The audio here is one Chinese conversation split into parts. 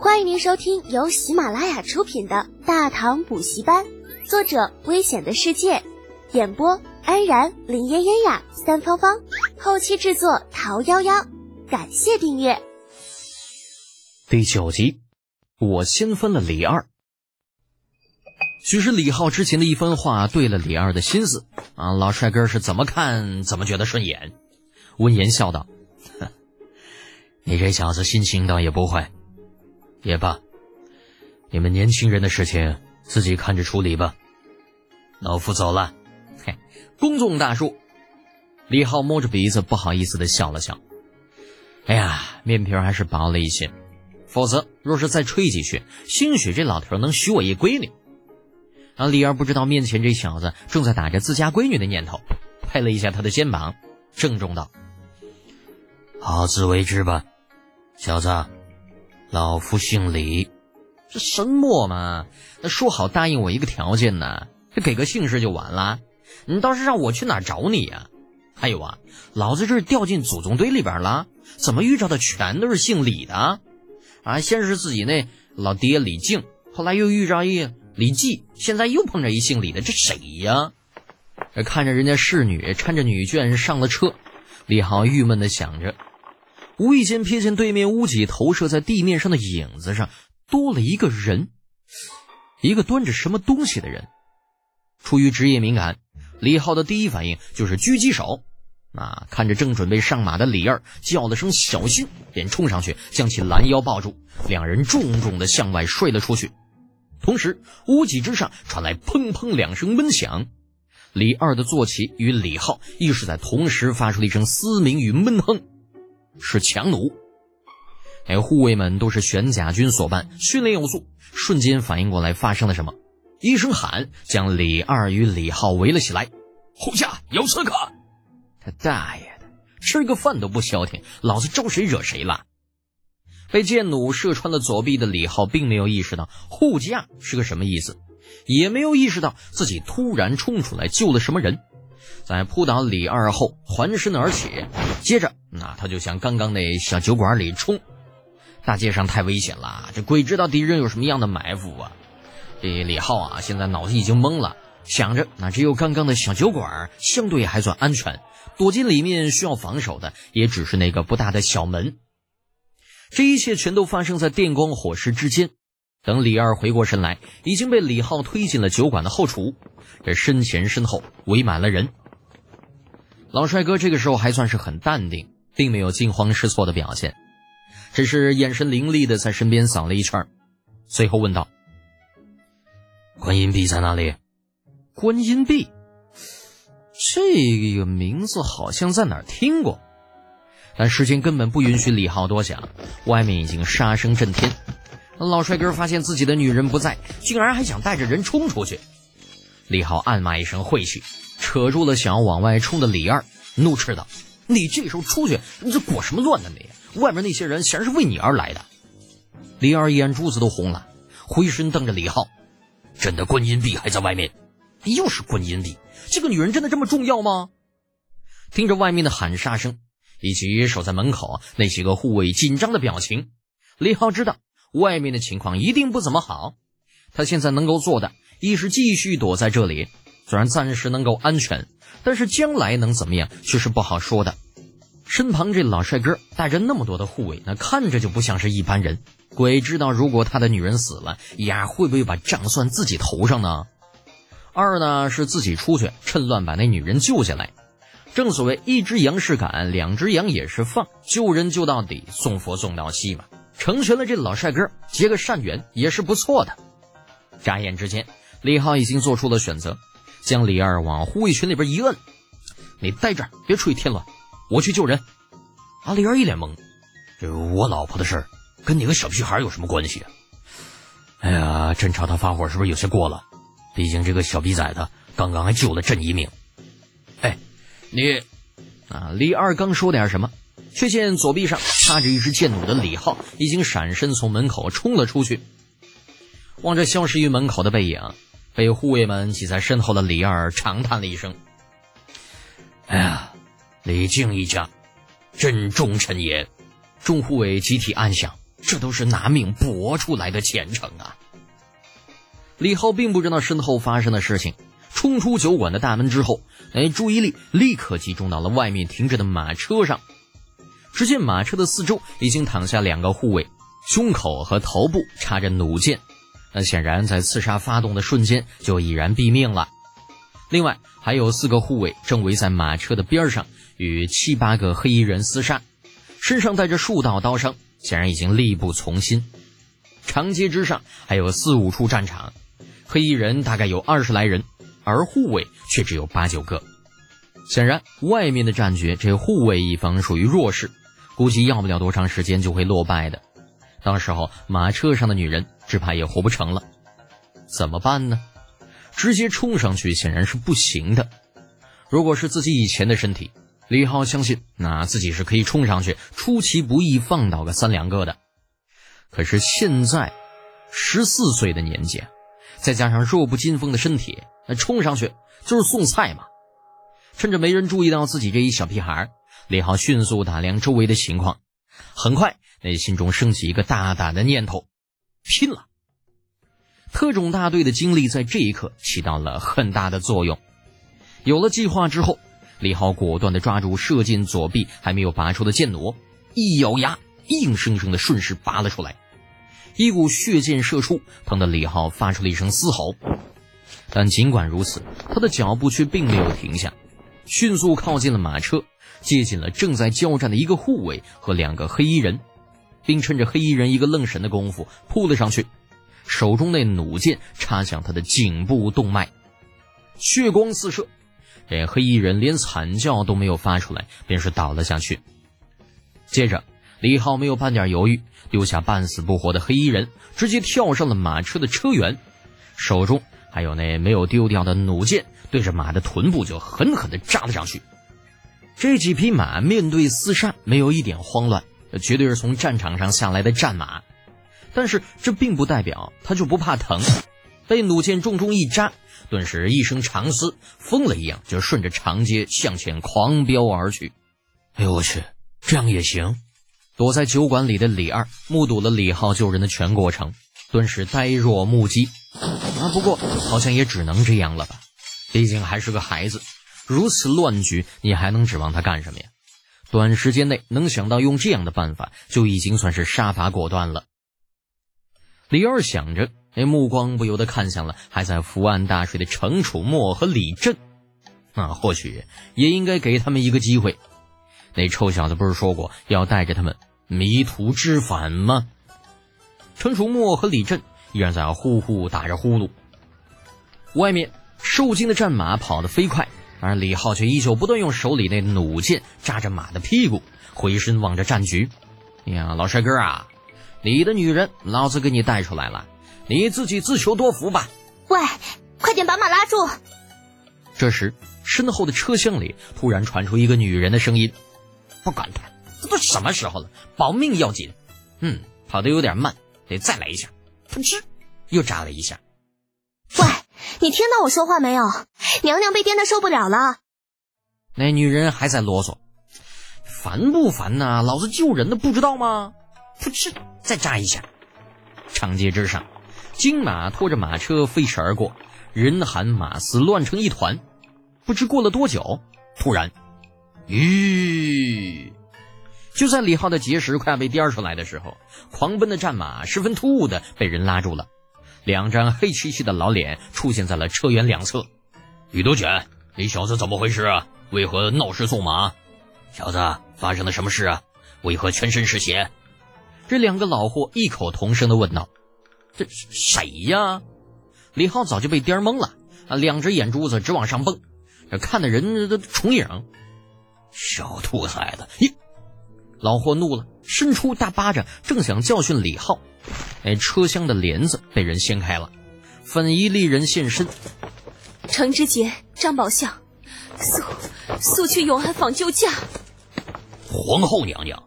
欢迎您收听由喜马拉雅出品的《大唐补习班》，作者：危险的世界，演播：安然、林嫣嫣呀、三芳芳，后期制作：桃夭夭。感谢订阅。第九集，我先分了李二。许是李浩之前的一番话对了李二的心思啊，老帅哥是怎么看怎么觉得顺眼。温言笑道：“哼，你这小子心情倒也不坏。也罢，你们年轻人的事情自己看着处理吧。老夫走了。”嘿，恭送大叔。李浩摸着鼻子，不好意思的笑了笑。哎呀，面皮还是薄了一些，否则若是再吹几句，兴许这老头能许我一闺女。啊，李二不知道面前这小子正在打着自家闺女的念头，拍了一下他的肩膀，郑重道：“好自为之吧，小子，老夫姓李。这什么嘛？那说好答应我一个条件呢，这给个姓氏就完了？你倒是让我去哪儿找你呀？还有啊，老子这是掉进祖宗堆里边了。”怎么遇着的全都是姓李的？啊，先是自己那老爹李靖，后来又遇着一李绩，现在又碰着一姓李的，这谁呀？看着人家侍女搀着女眷上了车，李豪郁闷的想着，无意间瞥见对面屋脊投射在地面上的影子上多了一个人，一个端着什么东西的人。出于职业敏感，李浩的第一反应就是狙击手。啊！看着正准备上马的李二，叫了声“小心”，便冲上去将其拦腰抱住，两人重重的向外摔了出去。同时，屋脊之上传来砰砰两声闷响，李二的坐骑与李浩亦是在同时发出了一声嘶鸣与闷哼，是强弩。哎，护卫们都是玄甲军所办，训练有素，瞬间反应过来发生了什么，一声喊将李二与李浩围了起来。护驾有刺客！他大爷的，吃个饭都不消停，老子招谁惹谁了？被箭弩射穿了左臂的李浩，并没有意识到护驾是个什么意思，也没有意识到自己突然冲出来救了什么人。在扑倒李二后，环身而起，接着那他就向刚刚那小酒馆里冲。大街上太危险了，这鬼知道敌人有什么样的埋伏啊！这李浩啊，现在脑子已经懵了，想着那只有刚刚的小酒馆相对还算安全。躲进里面需要防守的，也只是那个不大的小门。这一切全都发生在电光火石之间。等李二回过神来，已经被李浩推进了酒馆的后厨。这身前身后围满了人。老帅哥这个时候还算是很淡定，并没有惊慌失措的表现，只是眼神凌厉的在身边扫了一圈，随后问道：“观音币在哪里？”观音币。这个名字好像在哪儿听过，但时间根本不允许李浩多想。外面已经杀声震天，老帅哥发现自己的女人不在，竟然还想带着人冲出去。李浩暗骂一声晦气，扯住了想要往外冲的李二，怒斥道：“你这时候出去，你这裹什么乱呢？你外面那些人显然是为你而来的。”李二眼珠子都红了，回身瞪着李浩：“朕的观音币还在外面。”又是观音币，这个女人真的这么重要吗？听着外面的喊杀声，以及守在门口那几个护卫紧张的表情，李浩知道外面的情况一定不怎么好。他现在能够做的，一是继续躲在这里，虽然暂时能够安全，但是将来能怎么样却是不好说的。身旁这老帅哥带着那么多的护卫，那看着就不像是一般人。鬼知道如果他的女人死了，呀会不会把账算自己头上呢？二呢是自己出去，趁乱把那女人救下来。正所谓一只羊是赶，两只羊也是放，救人救到底，送佛送到西嘛。成全了这老帅哥，结个善缘也是不错的。眨眼之间，李浩已经做出了选择，将李二往护卫群里边一摁：“你待着，别出去添乱，我去救人。”啊，李二一脸懵：“这我老婆的事儿，跟你个小屁孩有什么关系？”哎呀，朕朝他发火是不是有些过了？毕竟这个小逼崽子刚刚还救了朕一命，哎，你啊！李二刚说点什么，却见左臂上插着一支箭弩的李浩已经闪身从门口冲了出去。望着消失于门口的背影，被护卫们挤在身后的李二长叹了一声：“哎呀，李靖一家，朕忠臣也。”众护卫集体暗想：这都是拿命搏出来的前程啊！李浩并不知道身后发生的事情，冲出酒馆的大门之后，哎，注意力立刻集中到了外面停着的马车上。只见马车的四周已经躺下两个护卫，胸口和头部插着弩箭，那显然在刺杀发动的瞬间就已然毙命了。另外还有四个护卫正围在马车的边上，与七八个黑衣人厮杀，身上带着数道刀伤，显然已经力不从心。长街之上还有四五处战场。黑衣人大概有二十来人，而护卫却只有八九个。显然，外面的战局，这护卫一方属于弱势，估计要不了多长时间就会落败的。到时候，马车上的女人只怕也活不成了。怎么办呢？直接冲上去显然是不行的。如果是自己以前的身体，李浩相信那自己是可以冲上去，出其不意放倒个三两个的。可是现在，十四岁的年纪。再加上弱不禁风的身体，那冲上去就是送菜嘛！趁着没人注意到自己这一小屁孩，李浩迅速打量周围的情况，很快内心中升起一个大胆的念头：拼了！特种大队的精力在这一刻起到了很大的作用。有了计划之后，李浩果断地抓住射进左臂还没有拔出的剑弩，一咬牙，硬生生地顺势拔了出来。一股血箭射出，疼得李浩发出了一声嘶吼。但尽管如此，他的脚步却并没有停下，迅速靠近了马车，接近了正在交战的一个护卫和两个黑衣人，并趁着黑衣人一个愣神的功夫扑了上去，手中那弩箭插向他的颈部动脉，血光四射。这黑衣人连惨叫都没有发出来，便是倒了下去。接着。李浩没有半点犹豫，丢下半死不活的黑衣人，直接跳上了马车的车辕，手中还有那没有丢掉的弩箭，对着马的臀部就狠狠地扎了上去。这几匹马面对厮杀，没有一点慌乱，绝对是从战场上下来的战马。但是这并不代表他就不怕疼，被弩箭重重一扎，顿时一声长嘶，疯了一样就顺着长街向前狂飙而去。哎呦我去，这样也行！躲在酒馆里的李二目睹了李浩救人的全过程，顿时呆若木鸡。啊，不过好像也只能这样了吧，毕竟还是个孩子，如此乱局，你还能指望他干什么呀？短时间内能想到用这样的办法，就已经算是杀伐果断了。李二想着，那目光不由得看向了还在伏案大睡的程楚墨和李振，那或许也应该给他们一个机会。那臭小子不是说过要带着他们？迷途知返吗？程楚墨和李振依然在呼呼打着呼噜。外面受惊的战马跑得飞快，而李浩却依旧不断用手里那弩箭扎着马的屁股，回身望着战局。呀，老帅哥啊，你的女人老子给你带出来了，你自己自求多福吧。喂，快点把马拉住！这时，身后的车厢里突然传出一个女人的声音：“不管他。”这都什么时候了？保命要紧。嗯，跑得有点慢，得再来一下。噗嗤，又扎了一下。喂，你听到我说话没有？娘娘被颠的受不了了。那女人还在啰嗦，烦不烦呐？老子救人的不知道吗？噗嗤，再扎一下。长街之上，金马拖着马车飞驰而过，人喊马嘶，乱成一团。不知过了多久，突然，吁。就在李浩的结石快要被颠出来的时候，狂奔的战马十分突兀的被人拉住了，两张黑漆漆的老脸出现在了车辕两侧。宇多犬，你小子怎么回事啊？为何闹事送马？小子，发生了什么事啊？为何全身是血？这两个老货异口同声的问道：“这谁呀？”李浩早就被颠懵了啊，两只眼珠子直往上蹦，这看的人都重影。小兔崽子，你！老霍怒了，伸出大巴掌，正想教训李浩，哎，车厢的帘子被人掀开了，粉衣丽人现身。程之杰、张宝相，速速去永安坊救驾。皇后娘娘，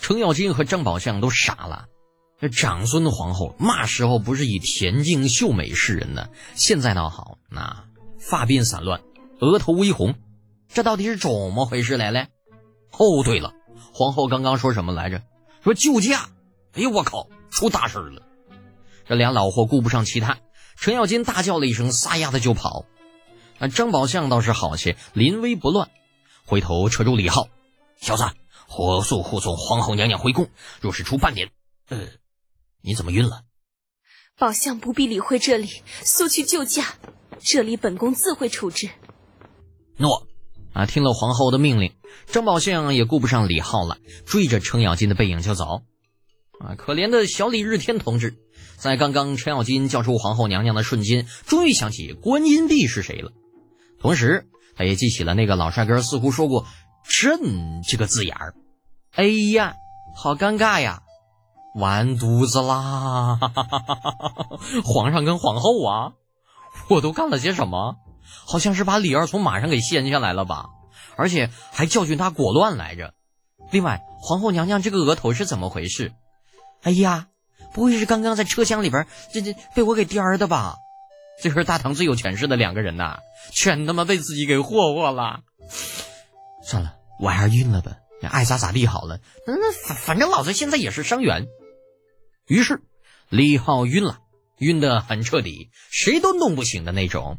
程咬金和张宝相都傻了。这长孙皇后嘛时候不是以恬静秀美示人呢？现在倒好，那发鬓散乱，额头微红，这到底是怎么回事来嘞？哦，对了。皇后刚刚说什么来着？说救驾，哎呦我靠，出大事了！这俩老货顾不上其他，程咬金大叫了一声，撒丫子就跑。那张宝相倒是好些，临危不乱，回头扯住李浩：“小子，火速护送皇后娘娘回宫。若是出半点，呃，你怎么晕了？”宝相不必理会这里，速去救驾。这里本宫自会处置。诺。啊，听了皇后的命令，张宝相也顾不上李浩了，追着程咬金的背影就走。啊，可怜的小李日天同志。在刚刚，程咬金叫出皇后娘娘的瞬间，终于想起观音帝是谁了。同时，他也记起了那个老帅哥似乎说过“朕”这个字眼儿。哎呀，好尴尬呀！完犊子啦！皇上跟皇后啊，我都干了些什么？好像是把李二从马上给掀下来了吧？而且还教训他裹乱来着。另外，皇后娘娘这个额头是怎么回事？哎呀！不会是刚刚在车厢里边这这被我给颠儿的吧？这是大唐最有权势的两个人呐，全他妈被自己给霍霍了。算了，我还是晕了吧，爱咋咋地好了。那那反反正老子现在也是伤员。于是李浩晕了，晕得很彻底，谁都弄不醒的那种。